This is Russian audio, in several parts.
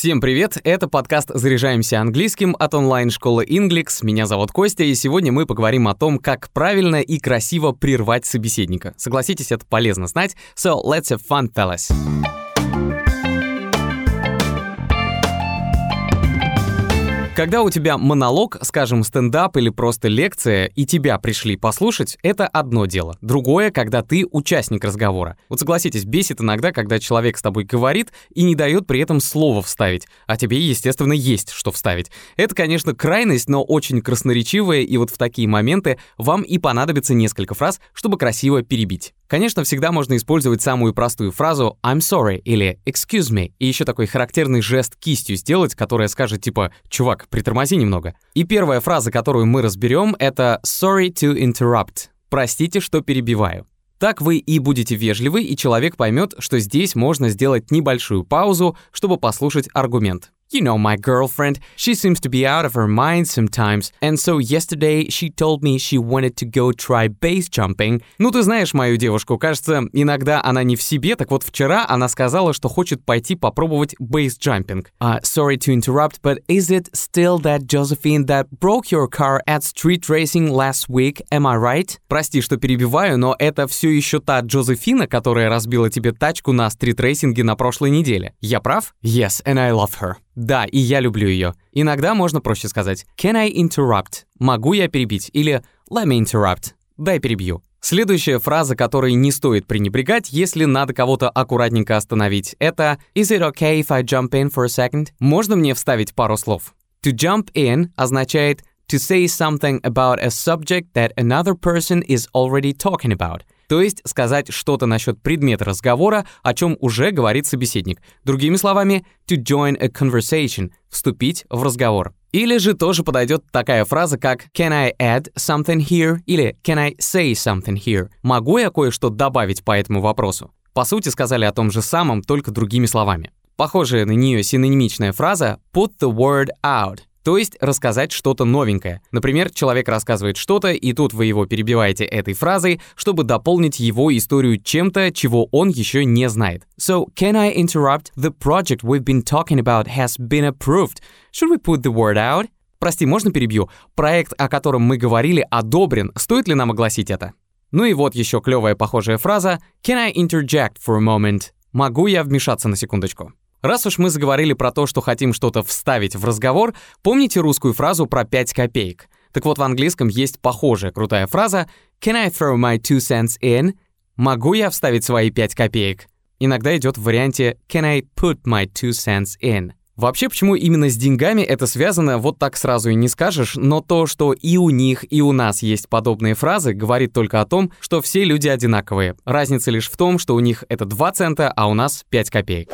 Всем привет! Это подкаст «Заряжаемся английским» от онлайн-школы Inglix. Меня зовут Костя, и сегодня мы поговорим о том, как правильно и красиво прервать собеседника. Согласитесь, это полезно знать. So, let's have fun, fellas! Когда у тебя монолог, скажем, стендап или просто лекция, и тебя пришли послушать, это одно дело. Другое, когда ты участник разговора. Вот согласитесь, бесит иногда, когда человек с тобой говорит и не дает при этом слово вставить, а тебе, естественно, есть что вставить. Это, конечно, крайность, но очень красноречивая, и вот в такие моменты вам и понадобится несколько фраз, чтобы красиво перебить. Конечно, всегда можно использовать самую простую фразу «I'm sorry» или «excuse me», и еще такой характерный жест кистью сделать, которая скажет типа «чувак, притормози немного». И первая фраза, которую мы разберем, это «sorry to interrupt». Простите, что перебиваю. Так вы и будете вежливы, и человек поймет, что здесь можно сделать небольшую паузу, чтобы послушать аргумент. You know my girlfriend, she seems to be out of her mind sometimes, and so yesterday she told me she wanted to go try base jumping. Ну ты знаешь мою девушку, кажется, иногда она не в себе, так вот вчера она сказала, что хочет пойти попробовать base jumping. Uh, sorry to interrupt, but is it still that Josephine that broke your car at street racing last week, am I right? Прости, что перебиваю, но это все еще та Джозефина, которая разбила тебе тачку на стритрейсинге на прошлой неделе. Я прав? Yes, and I love her. Да, и я люблю ее. Иногда можно проще сказать «Can I interrupt?» Могу я перебить? Или «Let me interrupt?» Дай перебью. Следующая фраза, которой не стоит пренебрегать, если надо кого-то аккуратненько остановить, это «Is it okay if I jump in for a second?» Можно мне вставить пару слов? To jump in означает to say something about a subject that another person is already talking about – то есть сказать что-то насчет предмета разговора, о чем уже говорит собеседник. Другими словами, to join a conversation — вступить в разговор. Или же тоже подойдет такая фраза, как «Can I add something here?» или «Can I say something here?» Могу я кое-что добавить по этому вопросу? По сути, сказали о том же самом, только другими словами. Похожая на нее синонимичная фраза «put the word out» То есть рассказать что-то новенькое. Например, человек рассказывает что-то, и тут вы его перебиваете этой фразой, чтобы дополнить его историю чем-то, чего он еще не знает. So, can I interrupt? The project we've been talking about has been approved. Should we put the word out? Прости, можно перебью? Проект, о котором мы говорили, одобрен. Стоит ли нам огласить это? Ну и вот еще клевая похожая фраза «Can I interject for a moment?» Могу я вмешаться на секундочку? Раз уж мы заговорили про то, что хотим что-то вставить в разговор, помните русскую фразу про 5 копеек? Так вот, в английском есть похожая крутая фраза «Can I throw my two cents in?» «Могу я вставить свои 5 копеек?» Иногда идет в варианте «Can I put my two cents in?» Вообще, почему именно с деньгами это связано, вот так сразу и не скажешь, но то, что и у них, и у нас есть подобные фразы, говорит только о том, что все люди одинаковые. Разница лишь в том, что у них это 2 цента, а у нас 5 копеек.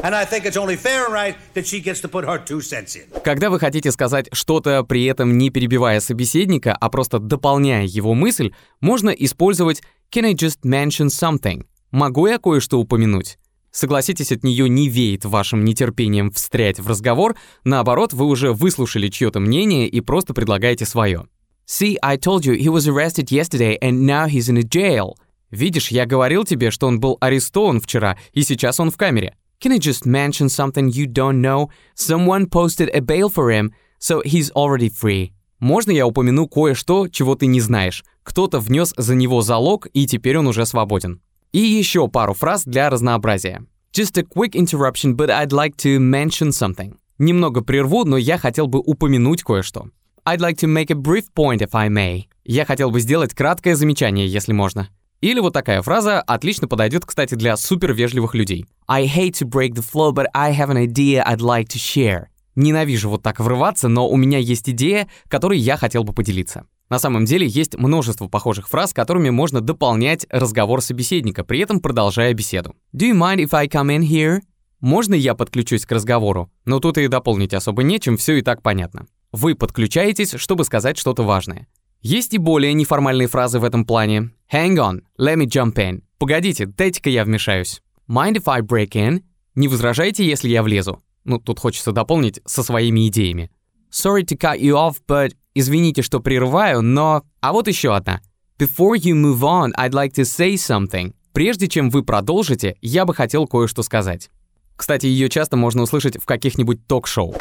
Когда вы хотите сказать что-то, при этом не перебивая собеседника, а просто дополняя его мысль, можно использовать «Can I just mention something?» «Могу я кое-что упомянуть?» Согласитесь, от нее не веет вашим нетерпением встрять в разговор, наоборот, вы уже выслушали чье-то мнение и просто предлагаете свое. See, I told you he was arrested yesterday and now he's in a jail. Видишь, я говорил тебе, что он был арестован вчера, и сейчас он в камере. Can I just mention something you don't know? Someone posted a bail for him, so he's already free. Можно я упомяну кое-что, чего ты не знаешь? Кто-то внес за него залог, и теперь он уже свободен. И еще пару фраз для разнообразия. Just a quick interruption, but I'd like to mention something. Немного прерву, но я хотел бы упомянуть кое-что. I'd like to make a brief point if I may. Я хотел бы сделать краткое замечание, если можно. Или вот такая фраза отлично подойдет, кстати, для супервежливых людей. I hate to break the flow, but I have an idea I'd like to share. Ненавижу вот так врываться, но у меня есть идея, которой я хотел бы поделиться. На самом деле есть множество похожих фраз, которыми можно дополнять разговор собеседника, при этом продолжая беседу. Do you mind if I come in here? Можно я подключусь к разговору? Но тут и дополнить особо нечем, все и так понятно. Вы подключаетесь, чтобы сказать что-то важное. Есть и более неформальные фразы в этом плане. Hang on, let me jump in. Погодите, дайте-ка я вмешаюсь. Mind if I break in? Не возражайте, если я влезу. Ну, тут хочется дополнить со своими идеями. Sorry to cut you off, but Извините, что прерываю, но... А вот еще одна. Before you move on, I'd like to say something. Прежде чем вы продолжите, я бы хотел кое-что сказать. Кстати, ее часто можно услышать в каких-нибудь ток-шоу.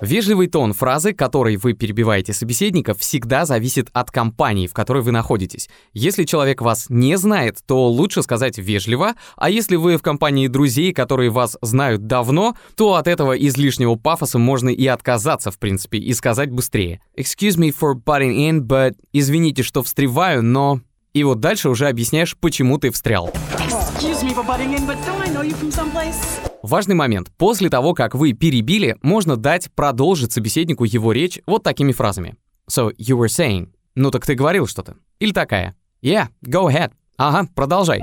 Вежливый тон фразы, которой вы перебиваете собеседника, всегда зависит от компании, в которой вы находитесь. Если человек вас не знает, то лучше сказать вежливо, а если вы в компании друзей, которые вас знают давно, то от этого излишнего пафоса можно и отказаться, в принципе, и сказать быстрее. Excuse me for butting in, but... Извините, что встреваю, но... И вот дальше уже объясняешь, почему ты встрял. Важный момент. После того, как вы перебили, можно дать продолжить собеседнику его речь вот такими фразами. So, you were saying. Ну так ты говорил что-то. Или такая. Yeah, go ahead. Ага, продолжай.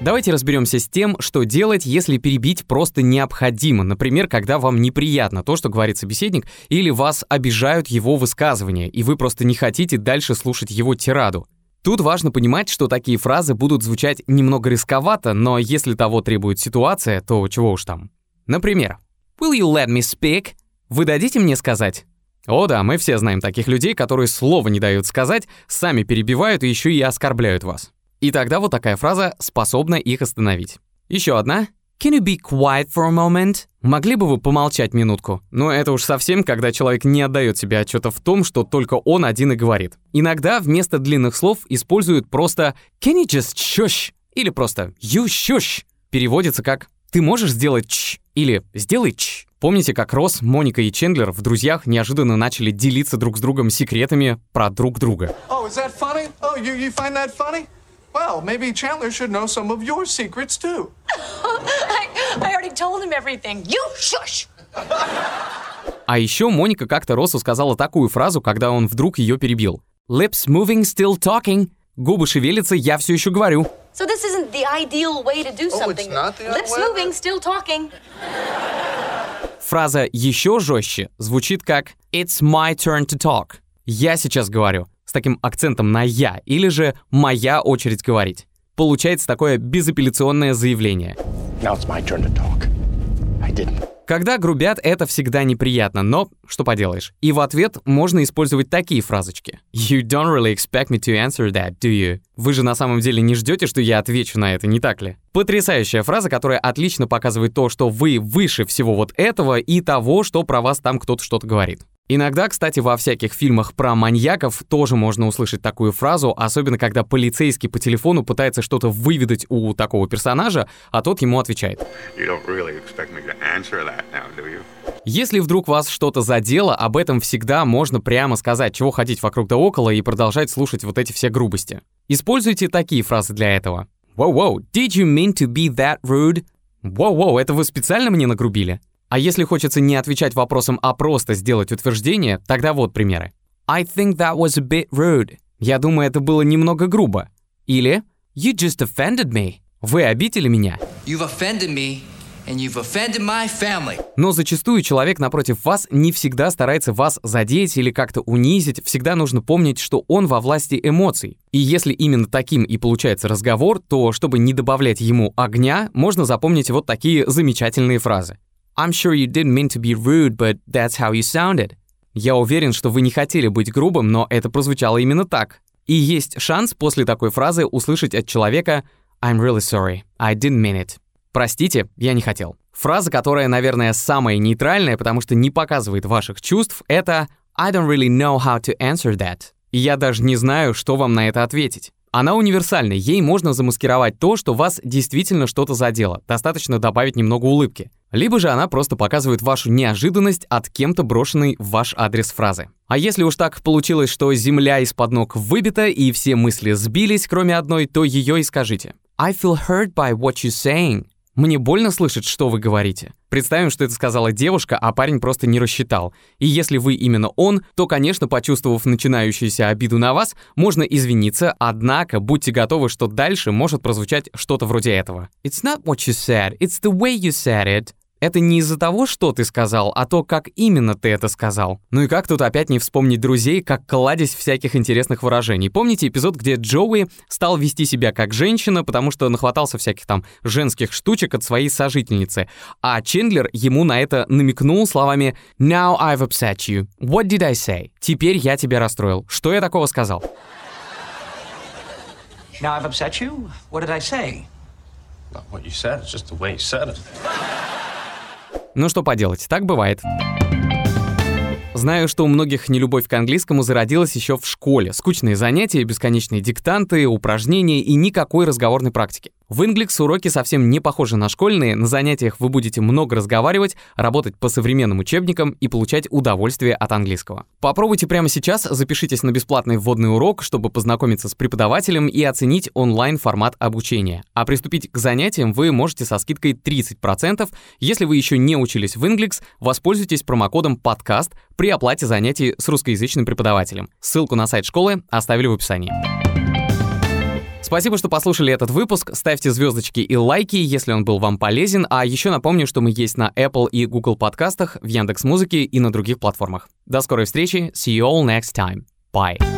Давайте разберемся с тем, что делать, если перебить просто необходимо. Например, когда вам неприятно то, что говорит собеседник, или вас обижают его высказывания, и вы просто не хотите дальше слушать его тираду. Тут важно понимать, что такие фразы будут звучать немного рисковато, но если того требует ситуация, то чего уж там. Например, «Will you let me speak?» «Вы дадите мне сказать?» О да, мы все знаем таких людей, которые слова не дают сказать, сами перебивают и еще и оскорбляют вас. И тогда вот такая фраза способна их остановить. Еще одна. Can you be quiet for a moment? Могли бы вы помолчать минутку? Но это уж совсем, когда человек не отдает себе отчета в том, что только он один и говорит. Иногда вместо длинных слов используют просто Can you just shush? Или просто You shush. Переводится как «Ты можешь сделать ч» или «Сделай ч». Помните, как Росс, Моника и Чендлер в «Друзьях» неожиданно начали делиться друг с другом секретами про друг друга? Oh, Oh? Well, maybe Chandler should know some of your secrets too. I, I already told him everything. You shush! А еще Моника как-то Россу сказала такую фразу, когда он вдруг ее перебил. Lips moving, still talking. Губы шевелятся, я все еще говорю. So this isn't the ideal way to do something. Oh, Lips moving, still talking. Фраза еще жестче звучит как It's my turn to talk. Я сейчас говорю с таким акцентом на «я» или же «моя очередь говорить». Получается такое безапелляционное заявление. Когда грубят, это всегда неприятно, но что поделаешь. И в ответ можно использовать такие фразочки. You don't really expect me to answer that, do you? Вы же на самом деле не ждете, что я отвечу на это, не так ли? Потрясающая фраза, которая отлично показывает то, что вы выше всего вот этого и того, что про вас там кто-то что-то говорит. Иногда, кстати, во всяких фильмах про маньяков тоже можно услышать такую фразу, особенно когда полицейский по телефону пытается что-то выведать у такого персонажа, а тот ему отвечает. Really now, Если вдруг вас что-то задело, об этом всегда можно прямо сказать, чего ходить вокруг да около и продолжать слушать вот эти все грубости. Используйте такие фразы для этого. Wow-wow, did you mean to be that rude? Wow-wow, это вы специально мне нагрубили? А если хочется не отвечать вопросом, а просто сделать утверждение, тогда вот примеры. I think that was a bit rude. Я думаю, это было немного грубо. Или You just offended me. Вы обидели меня. You've offended me. And you've offended my family. Но зачастую человек напротив вас не всегда старается вас задеть или как-то унизить, всегда нужно помнить, что он во власти эмоций. И если именно таким и получается разговор, то чтобы не добавлять ему огня, можно запомнить вот такие замечательные фразы. I'm sure you didn't mean to be rude, but that's how you sounded. Я уверен, что вы не хотели быть грубым, но это прозвучало именно так. И есть шанс после такой фразы услышать от человека I'm really sorry, I didn't mean it. Простите, я не хотел. Фраза, которая, наверное, самая нейтральная, потому что не показывает ваших чувств, это I don't really know how to answer that. И я даже не знаю, что вам на это ответить. Она универсальна, ей можно замаскировать то, что вас действительно что-то задело, достаточно добавить немного улыбки. Либо же она просто показывает вашу неожиданность от кем-то брошенной в ваш адрес фразы. А если уж так получилось, что земля из-под ног выбита и все мысли сбились, кроме одной, то ее и скажите. I feel hurt by what you're saying. Мне больно слышать, что вы говорите. Представим, что это сказала девушка, а парень просто не рассчитал. И если вы именно он, то, конечно, почувствовав начинающуюся обиду на вас, можно извиниться, однако будьте готовы, что дальше может прозвучать что-то вроде этого. It's not what you said, it's the way you said it. Это не из-за того, что ты сказал, а то, как именно ты это сказал. Ну и как тут опять не вспомнить друзей, как кладезь всяких интересных выражений. Помните эпизод, где Джоуи стал вести себя как женщина, потому что нахватался всяких там женских штучек от своей сожительницы, а Чендлер ему на это намекнул словами «Now I've upset you. What did I say?» «Теперь я тебя расстроил. Что я такого сказал?» Now I've upset you? What did I say? Not what you said, it's just the way you said it. Ну что поделать, так бывает. Знаю, что у многих нелюбовь к английскому зародилась еще в школе. Скучные занятия, бесконечные диктанты, упражнения и никакой разговорной практики. В Inglix уроки совсем не похожи на школьные, на занятиях вы будете много разговаривать, работать по современным учебникам и получать удовольствие от английского. Попробуйте прямо сейчас, запишитесь на бесплатный вводный урок, чтобы познакомиться с преподавателем и оценить онлайн-формат обучения. А приступить к занятиям вы можете со скидкой 30%. Если вы еще не учились в Inglix, воспользуйтесь промокодом подкаст при оплате занятий с русскоязычным преподавателем. Ссылку на сайт школы оставили в описании. Спасибо, что послушали этот выпуск. Ставьте звездочки и лайки, если он был вам полезен. А еще напомню, что мы есть на Apple и Google подкастах, в Яндекс Музыке и на других платформах. До скорой встречи. See you all next time. Bye.